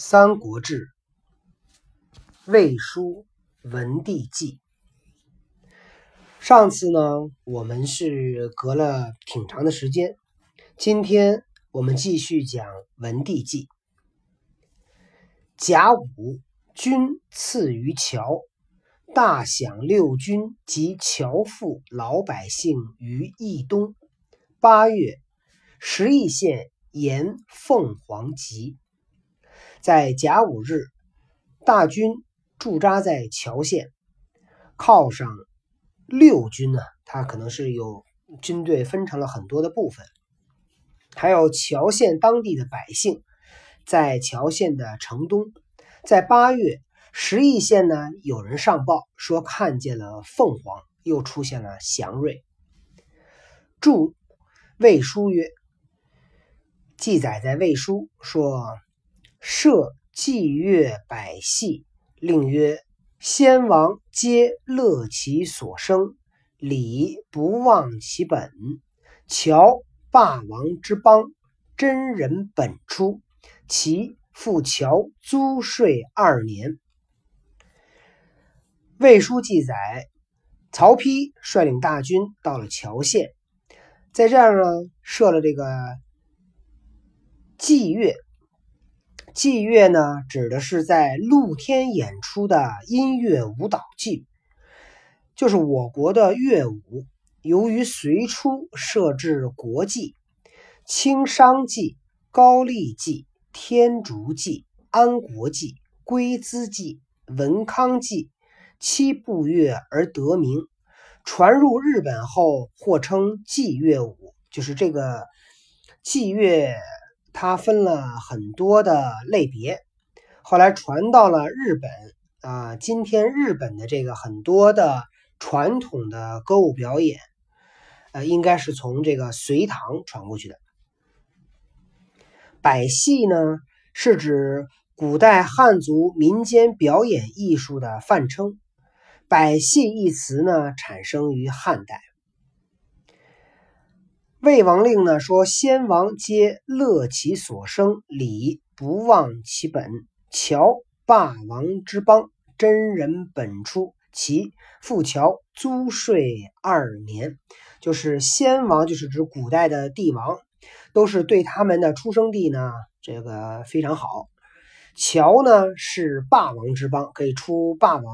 三国志·魏书文帝纪。上次呢，我们是隔了挺长的时间，今天我们继续讲文帝纪。甲午，君赐于乔，大享六军及侨赋老百姓于益东。八月，十邑县沿凤凰集。在甲午日，大军驻扎在乔县，犒赏六军呢。他可能是有军队分成了很多的部分，还有乔县当地的百姓，在乔县的城东，在八月十邑县呢，有人上报说看见了凤凰，又出现了祥瑞。注魏书曰，记载在魏书说。设祭乐百戏，令曰：“先王皆乐其所生，礼不忘其本。乔霸王之邦，真人本出。其复乔租税二年。”魏书记载，曹丕率领大军到了乔县，在这儿呢设了这个祭乐。祭乐呢，指的是在露天演出的音乐舞蹈剧，就是我国的乐舞。由于隋初设置国际、清商祭、高丽祭、天竺祭、安国祭、龟兹祭、文康祭七部乐而得名，传入日本后或称祭乐舞，就是这个祭乐。它分了很多的类别，后来传到了日本啊。今天日本的这个很多的传统的歌舞表演，呃，应该是从这个隋唐传过去的。百戏呢，是指古代汉族民间表演艺术的泛称。百戏一词呢，产生于汉代。魏王令呢说：“先王皆乐其所生，礼不忘其本。乔霸王之邦，真人本出。其复乔租税二年，就是先王，就是指古代的帝王，都是对他们的出生地呢，这个非常好。乔呢是霸王之邦，可以出霸王。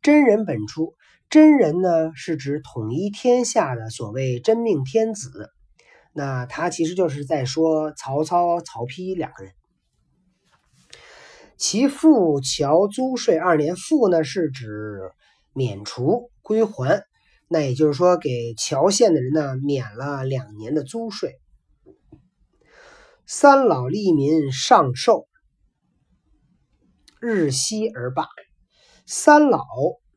真人本出，真人呢是指统一天下的所谓真命天子。”那他其实就是在说曹操、曹丕两个人。其父乔租税二年，赋呢是指免除归还，那也就是说给乔县的人呢免了两年的租税。三老利民上寿，日息而罢。三老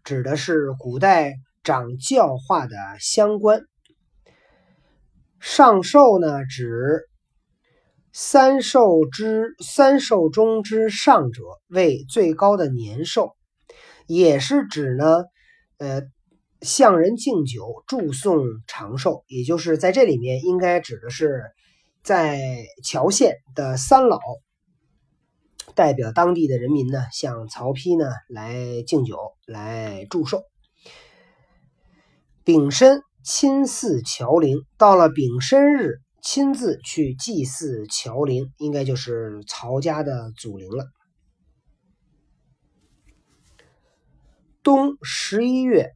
指的是古代掌教化的乡官。上寿呢，指三寿之三寿中之上者为最高的年寿，也是指呢，呃，向人敬酒祝颂长寿，也就是在这里面应该指的是在乔县的三老，代表当地的人民呢，向曹丕呢来敬酒来祝寿，丙申。亲祀乔陵，到了丙申日，亲自去祭祀乔陵，应该就是曹家的祖陵了。冬十一月，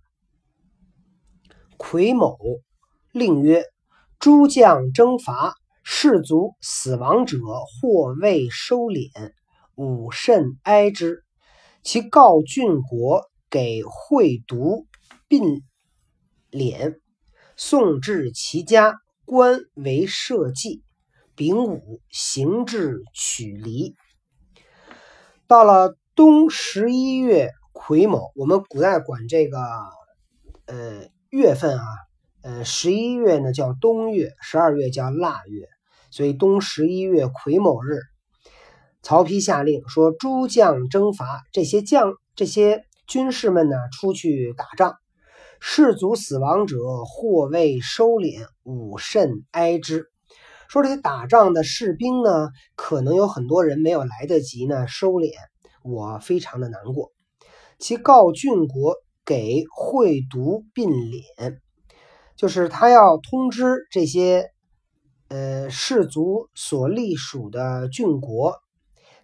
癸卯，令曰：“诸将征伐，士卒死亡者，或未收敛，吾甚哀之。其告郡国，给会读并敛。”送至其家，官为社稷。丙午，行至曲离。到了冬十一月癸卯，我们古代管这个呃月份啊，呃十一月呢叫冬月，十二月叫腊月，所以冬十一月癸卯日，曹丕下令说：诸将征伐，这些将这些军士们呢出去打仗。士卒死亡者，或未收敛，吾甚哀之。说这些打仗的士兵呢，可能有很多人没有来得及呢收敛，我非常的难过。其告郡国给会读并敛，就是他要通知这些呃士族所隶属的郡国，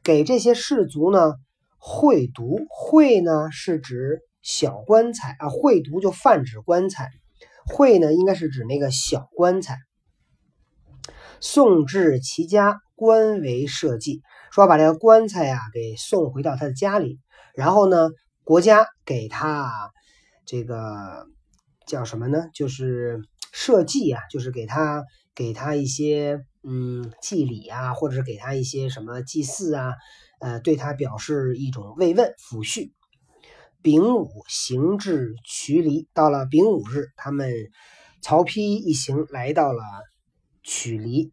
给这些士族呢会读。会呢是指小棺材啊，会读就泛指棺材，会呢应该是指那个小棺材。送至其家，官为社稷，说把这个棺材呀给送回到他的家里，然后呢，国家给他这个叫什么呢？就是社稷啊，就是给他给他一些嗯祭礼啊，或者是给他一些什么祭祀啊，呃，对他表示一种慰问抚恤。丙午行至渠离，到了丙午日，他们曹丕一行来到了。曲离，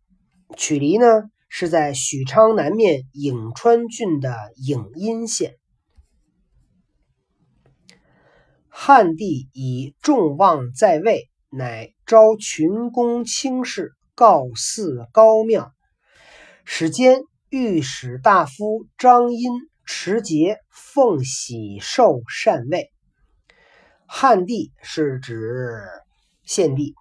曲离呢是在许昌南面颍川郡的颍阴县。汉帝以众望在位，乃召群公卿士，告祀高庙，使兼御史大夫张殷持节奉喜受禅位。汉帝是指献帝。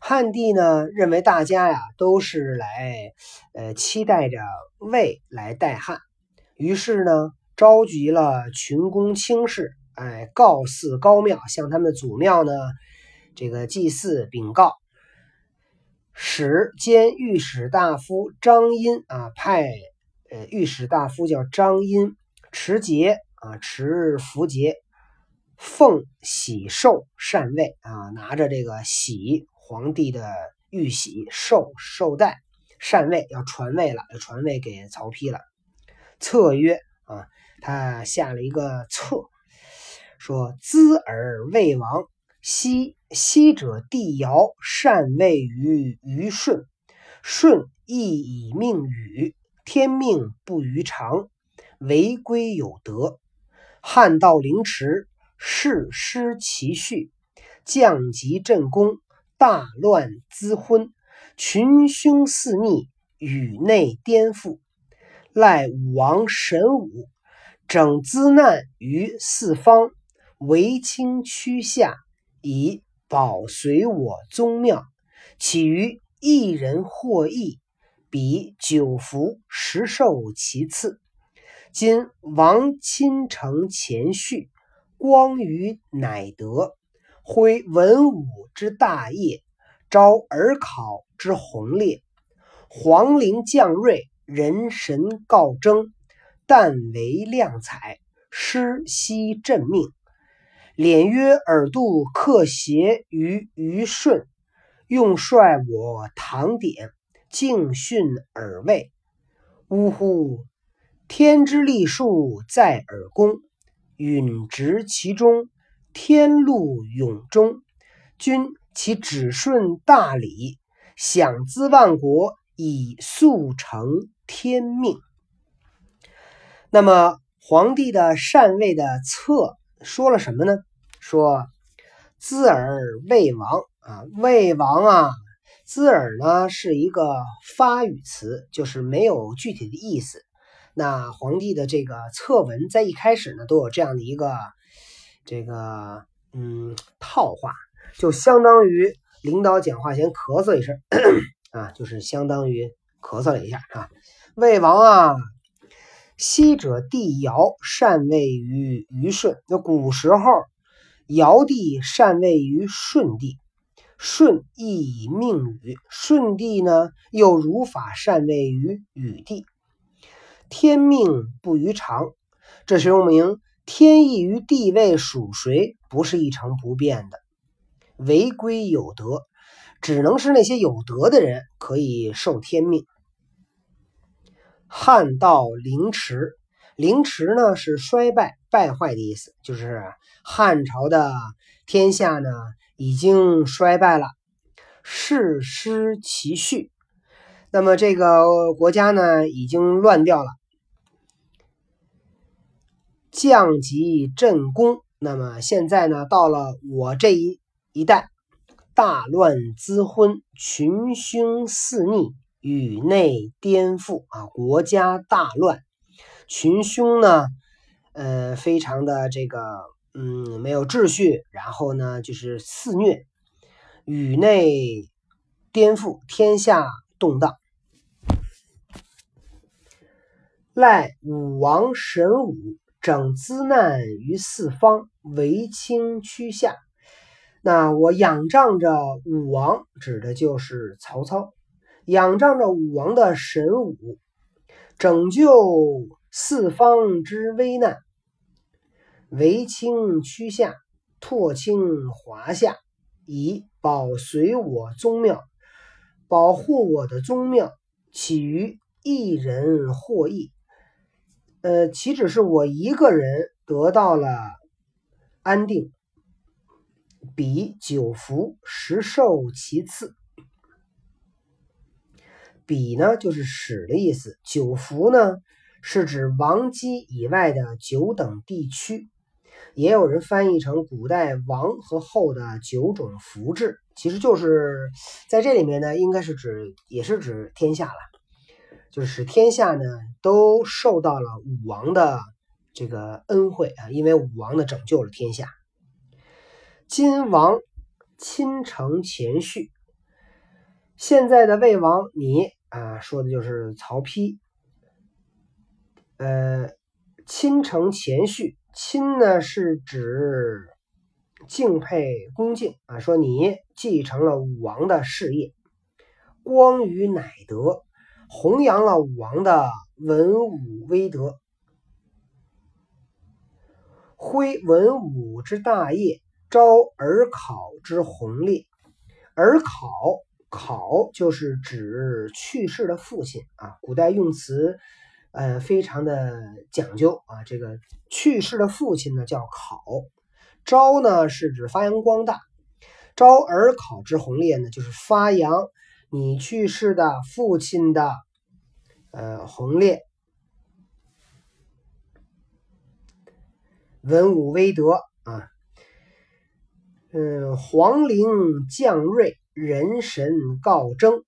汉帝呢认为大家呀都是来，呃期待着魏来代汉，于是呢召集了群公卿士，哎告祀高庙，向他们的祖庙呢这个祭祀禀告。使兼御史大夫张殷啊派，呃御史大夫叫张殷持节啊持符节，奉玺受禅位啊拿着这个玺。皇帝的玉玺绶绶带禅位要传位了，要传位给曹丕了。策曰啊，他下了一个策，说：“兹尔魏王，昔昔者帝尧禅位于虞舜，舜亦以命禹，天命不于常，违规有德。汉道凌迟，世失其序，降级镇公。”大乱滋昏，群凶肆逆，宇内颠覆。赖武王神武，整资难于四方，为清屈下，以保随我宗庙。岂于一人获益，比九福十寿其次。今王亲承前序，光于乃德。挥文武之大业，招尔考之宏烈，皇陵将瑞，人神告征，但为亮彩，师悉振命。敛约尔度克邪于虞舜，用率我唐典，敬训尔位。呜呼！天之利数在尔宫，允执其中。天禄永中，君其只顺大礼，享资万国，以速成天命。那么皇帝的禅位的策说了什么呢？说兹尔魏王啊，魏王啊，兹尔呢是一个发语词，就是没有具体的意思。那皇帝的这个策文在一开始呢，都有这样的一个。这个嗯，套话就相当于领导讲话前咳嗽一声啊，就是相当于咳嗽了一下啊。魏王啊，昔者帝尧禅位于虞舜，那古时候尧帝禅位于舜帝，舜亦以命禹，舜帝呢又如法禅位于禹帝。天命不于常，这是说明。天意于地位属谁，不是一成不变的。违规有德，只能是那些有德的人可以受天命。汉到凌迟，凌迟呢是衰败、败坏的意思，就是汉朝的天下呢已经衰败了，世失其序。那么这个国家呢已经乱掉了。降级镇宫，那么现在呢，到了我这一一代，大乱滋昏，群凶肆逆，宇内颠覆啊，国家大乱，群凶呢，呃，非常的这个，嗯，没有秩序，然后呢，就是肆虐，宇内颠覆，天下动荡。赖武王神武，整资难于四方，为卿趋下。那我仰仗着武王，指的就是曹操，仰仗着武王的神武，拯救四方之危难，为卿趋下，拓清华夏，以保随我宗庙，保护我的宗庙，起于一人获益。呃，岂止是我一个人得到了安定？比九福十受其次。比呢，就是使的意思；九福呢，是指王姬以外的九等地区。也有人翻译成古代王和后的九种福制，其实就是在这里面呢，应该是指，也是指天下了。就是使天下呢都受到了武王的这个恩惠啊，因为武王呢拯救了天下。今王亲承前序，现在的魏王你啊，说的就是曹丕。呃，亲承前序，亲呢是指敬佩恭敬啊，说你继承了武王的事业，光于乃德。弘扬了武王的文武威德，挥文武之大业，昭尔考之宏烈。尔考考就是指去世的父亲啊，古代用词呃非常的讲究啊。这个去世的父亲呢叫考，昭呢是指发扬光大，昭尔考之宏烈呢就是发扬。你去世的父亲的，呃，宏烈文武威德啊，嗯，皇陵降瑞，人神告征，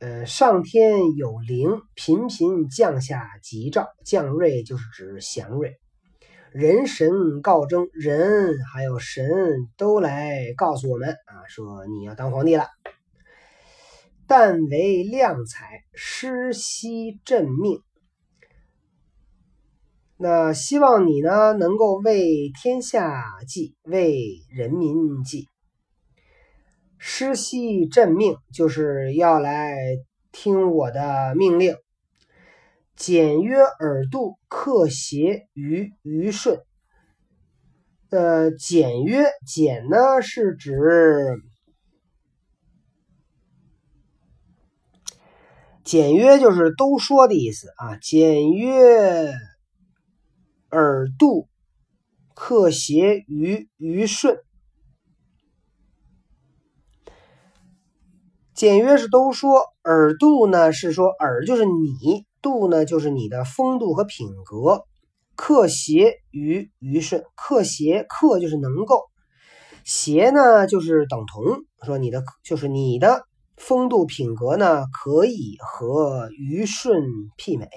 呃，上天有灵，频频降下吉兆。降瑞就是指祥瑞，人神告征，人还有神都来告诉我们啊，说你要当皇帝了。但为量才，施悉朕命。那希望你呢，能够为天下计，为人民计。施悉朕命，就是要来听我的命令。简约耳度，克邪于于顺。呃，简约，简呢是指。简约就是都说的意思啊，简约耳度，克邪于于顺。简约是都说，耳度呢是说耳就是你，度呢就是你的风度和品格，克邪于于顺。克邪克就是能够，邪呢就是等同，说你的就是你的。风度品格呢，可以和虞舜媲美。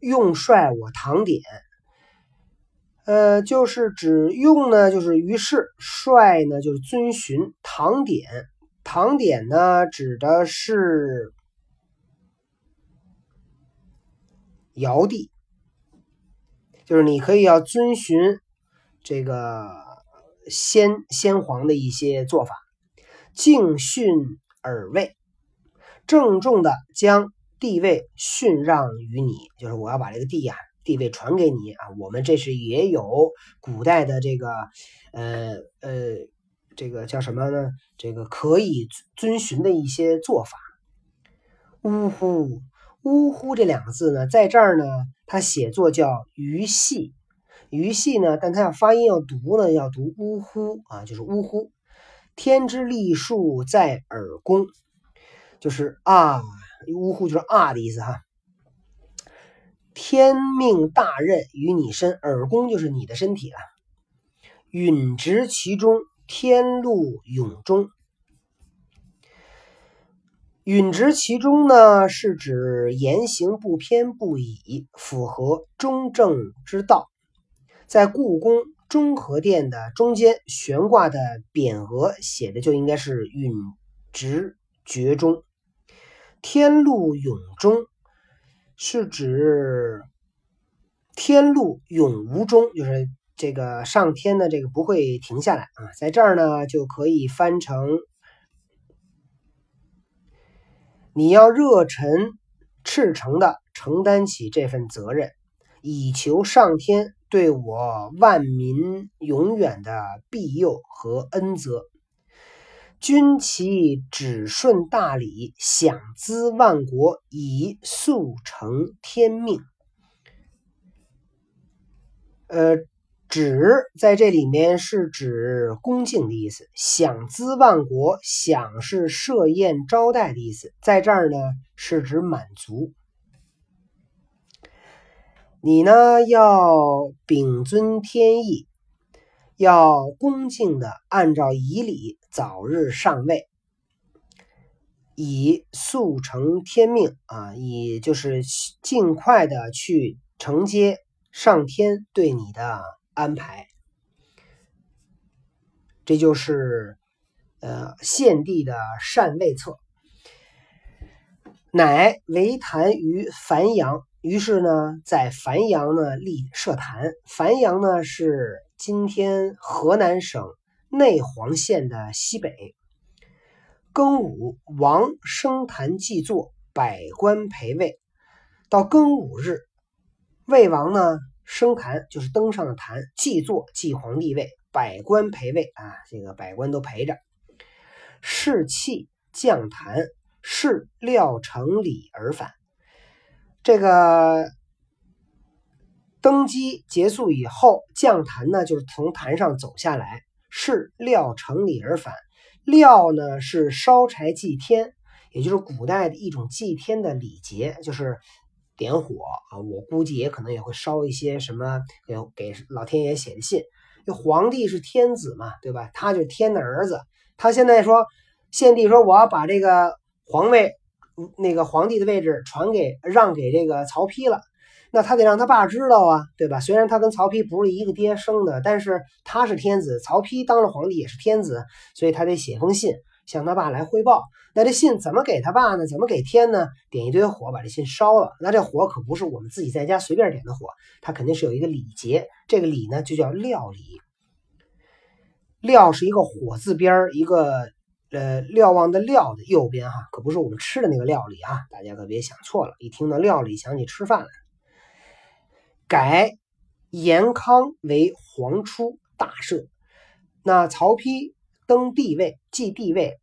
用帅我唐典，呃，就是指用呢，就是于是帅呢，就是遵循唐典。唐典呢，指的是尧帝，就是你可以要遵循这个先先皇的一些做法。敬训尔位，郑重的将地位训让于你，就是我要把这个地呀地位传给你啊。我们这是也有古代的这个呃呃这个叫什么呢？这个可以遵循的一些做法。呜呼呜呼这两个字呢，在这儿呢，它写作叫鱼戏，鱼戏呢，但它要发音要读呢，要读呜呼啊，就是呜呼。天之利数在耳弓，就是啊，呜呼就是啊的意思哈。天命大任于你身，耳弓就是你的身体了。允直其中，天路永中。允直其中呢，是指言行不偏不倚，符合中正之道。在故宫中和殿的中间悬挂的匾额写的就应该是允直绝中。天路永中是指天路永无终，就是这个上天的这个不会停下来啊。在这儿呢，就可以翻成。你要热忱赤诚地承担起这份责任，以求上天对我万民永远的庇佑和恩泽。君其只顺大礼，享资万国，以速成天命。呃。指在这里面是指恭敬的意思，享资万国，享是设宴招待的意思，在这儿呢是指满足。你呢要秉尊天意，要恭敬的按照仪礼早日上位，以速成天命啊，以就是尽快的去承接上天对你的。安排，这就是呃献帝的禅位策。乃为坛于繁阳，于是呢，在繁阳呢立社坛。繁阳呢是今天河南省内黄县的西北。庚午，王升坛祭坐，百官陪位。到庚午日，魏王呢。升坛就是登上了坛，祭坐祭皇帝位，百官陪位啊，这个百官都陪着。士气降坛，是料成礼而返。这个登基结束以后，降坛呢，就是从坛上走下来，是料成礼而返。料呢是烧柴祭天，也就是古代的一种祭天的礼节，就是。点火啊，我估计也可能也会烧一些什么给给老天爷写的信。皇帝是天子嘛，对吧？他就是天的儿子。他现在说，献帝说我要把这个皇位，那个皇帝的位置传给让给这个曹丕了，那他得让他爸知道啊，对吧？虽然他跟曹丕不是一个爹生的，但是他是天子，曹丕当了皇帝也是天子，所以他得写封信。向他爸来汇报，那这信怎么给他爸呢？怎么给天呢？点一堆火把这信烧了。那这火可不是我们自己在家随便点的火，它肯定是有一个礼节。这个礼呢就叫料礼。料是一个火字边一个呃瞭望的瞭的右边哈，可不是我们吃的那个料理啊，大家可别想错了。一听到料理，想起吃饭来。改延康为皇初大赦。那曹丕。登帝位，继帝位，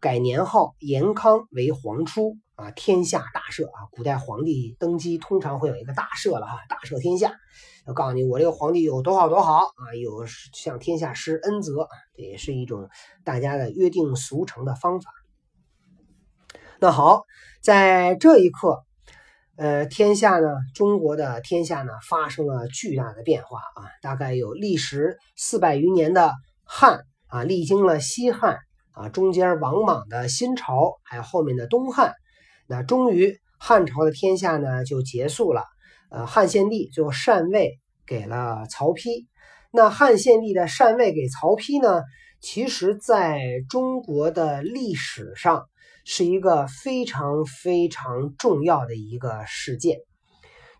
改年号延康为皇初啊，天下大赦啊！古代皇帝登基通常会有一个大赦了哈，大赦天下。要告诉你，我这个皇帝有多好多好啊，有向天下施恩泽，这也是一种大家的约定俗成的方法。那好，在这一刻，呃，天下呢，中国的天下呢，发生了巨大的变化啊，大概有历时四百余年的汉。啊，历经了西汉啊，中间王莽的新朝，还有后面的东汉，那终于汉朝的天下呢就结束了。呃，汉献帝最后禅位给了曹丕。那汉献帝的禅位给曹丕呢，其实在中国的历史上是一个非常非常重要的一个事件。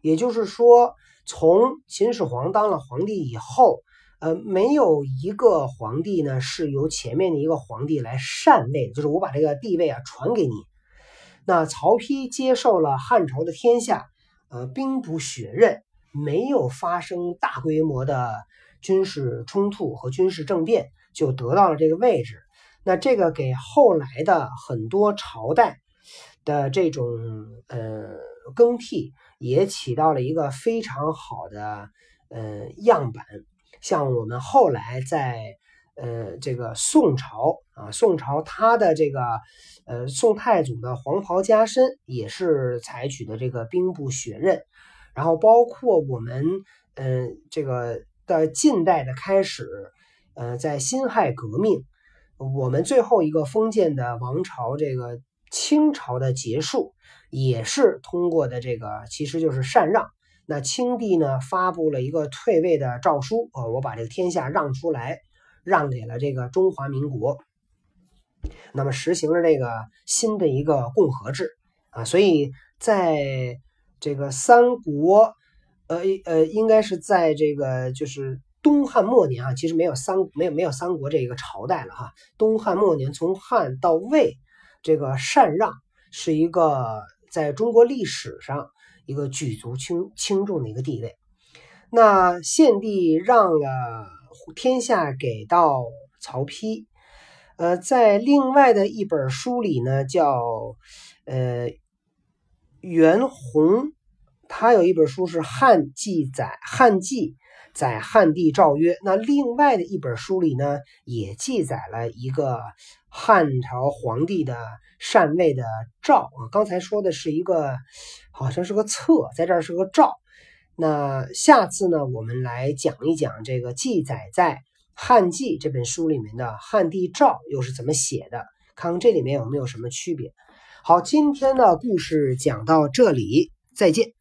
也就是说，从秦始皇当了皇帝以后。呃，没有一个皇帝呢是由前面的一个皇帝来禅位，就是我把这个地位啊传给你。那曹丕接受了汉朝的天下，呃，兵不血刃，没有发生大规模的军事冲突和军事政变，就得到了这个位置。那这个给后来的很多朝代的这种呃更替，也起到了一个非常好的呃样板。像我们后来在呃这个宋朝啊，宋朝它的这个呃宋太祖的黄袍加身也是采取的这个兵不血刃，然后包括我们嗯这个的近代的开始，呃在辛亥革命，我们最后一个封建的王朝这个清朝的结束也是通过的这个，其实就是禅让。那清帝呢发布了一个退位的诏书，呃，我把这个天下让出来，让给了这个中华民国。那么实行了这个新的一个共和制啊，所以在这个三国，呃呃，应该是在这个就是东汉末年啊，其实没有三没有没有三国这个朝代了哈。东汉末年从汉到魏，这个禅让是一个在中国历史上一个举足轻轻重的一个地位。那献帝让了天下给到曹丕。呃，在另外的一本书里呢，叫呃袁弘，他有一本书是《汉记载汉记载汉帝诏曰》。那另外的一本书里呢，也记载了一个汉朝皇帝的禅位的诏啊。刚才说的是一个，好像是个册，在这儿是个诏。那下次呢，我们来讲一讲这个记载在。《汉记》这本书里面的汉帝诏又是怎么写的？看看这里面有没有什么区别。好，今天的故事讲到这里，再见。